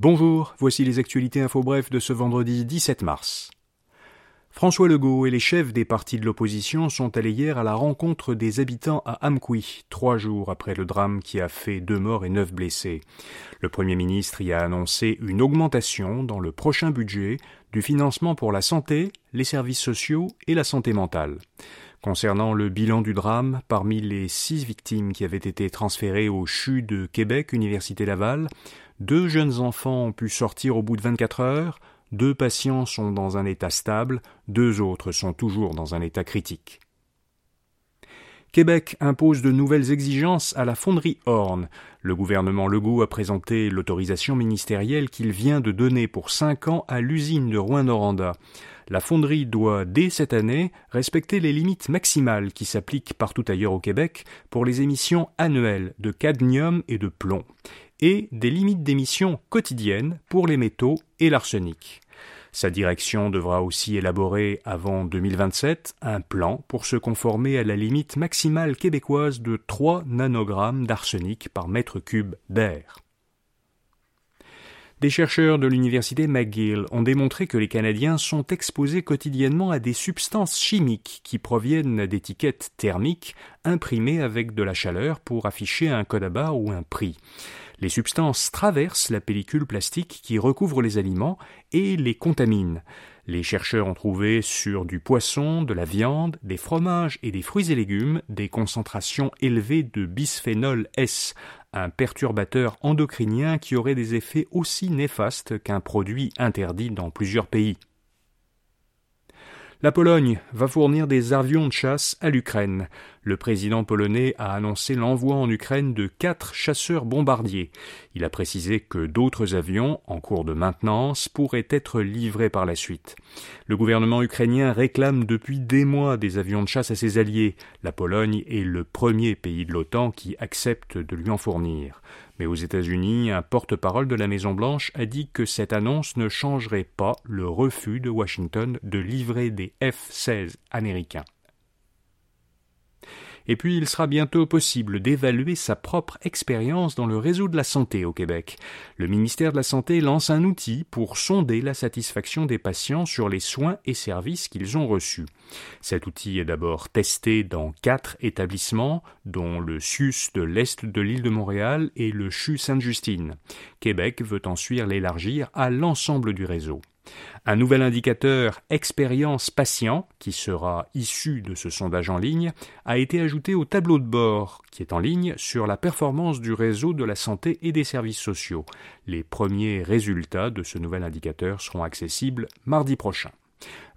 Bonjour, voici les actualités info bref de ce vendredi 17 mars. François Legault et les chefs des partis de l'opposition sont allés hier à la rencontre des habitants à Amqui, trois jours après le drame qui a fait deux morts et neuf blessés. Le Premier ministre y a annoncé une augmentation dans le prochain budget du financement pour la santé, les services sociaux et la santé mentale. Concernant le bilan du drame, parmi les six victimes qui avaient été transférées au CHU de Québec, Université Laval, deux jeunes enfants ont pu sortir au bout de 24 heures, deux patients sont dans un état stable, deux autres sont toujours dans un état critique. Québec impose de nouvelles exigences à la fonderie Horn. Le gouvernement Legault a présenté l'autorisation ministérielle qu'il vient de donner pour cinq ans à l'usine de Rouen-Noranda. La fonderie doit, dès cette année, respecter les limites maximales qui s'appliquent partout ailleurs au Québec pour les émissions annuelles de cadmium et de plomb, et des limites d'émissions quotidiennes pour les métaux et l'arsenic. Sa direction devra aussi élaborer avant 2027 un plan pour se conformer à la limite maximale québécoise de 3 nanogrammes d'arsenic par mètre cube d'air. Des chercheurs de l'université McGill ont démontré que les Canadiens sont exposés quotidiennement à des substances chimiques qui proviennent d'étiquettes thermiques imprimées avec de la chaleur pour afficher un code à barre ou un prix. Les substances traversent la pellicule plastique qui recouvre les aliments et les contaminent. Les chercheurs ont trouvé sur du poisson, de la viande, des fromages et des fruits et légumes des concentrations élevées de bisphénol S, un perturbateur endocrinien qui aurait des effets aussi néfastes qu'un produit interdit dans plusieurs pays. La Pologne va fournir des avions de chasse à l'Ukraine. Le président polonais a annoncé l'envoi en Ukraine de quatre chasseurs bombardiers. Il a précisé que d'autres avions, en cours de maintenance, pourraient être livrés par la suite. Le gouvernement ukrainien réclame depuis des mois des avions de chasse à ses alliés. La Pologne est le premier pays de l'OTAN qui accepte de lui en fournir. Mais aux États-Unis, un porte-parole de la Maison-Blanche a dit que cette annonce ne changerait pas le refus de Washington de livrer des F-16 américains. Et puis il sera bientôt possible d'évaluer sa propre expérience dans le réseau de la santé au Québec. Le ministère de la Santé lance un outil pour sonder la satisfaction des patients sur les soins et services qu'ils ont reçus. Cet outil est d'abord testé dans quatre établissements, dont le SUS de l'Est de l'île de Montréal et le CHU Sainte-Justine. Québec veut ensuite l'élargir à l'ensemble du réseau. Un nouvel indicateur expérience patient, qui sera issu de ce sondage en ligne, a été ajouté au tableau de bord, qui est en ligne sur la performance du réseau de la santé et des services sociaux. Les premiers résultats de ce nouvel indicateur seront accessibles mardi prochain.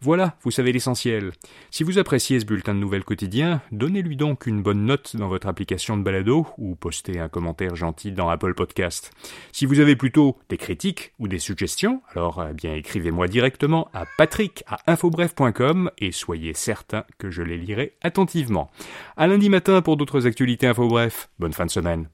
Voilà, vous savez l'essentiel. Si vous appréciez ce bulletin de nouvelles quotidien, donnez-lui donc une bonne note dans votre application de balado ou postez un commentaire gentil dans Apple Podcast. Si vous avez plutôt des critiques ou des suggestions, alors eh bien écrivez-moi directement à patrick à infobref.com et soyez certain que je les lirai attentivement. À lundi matin pour d'autres actualités infobref. Bonne fin de semaine.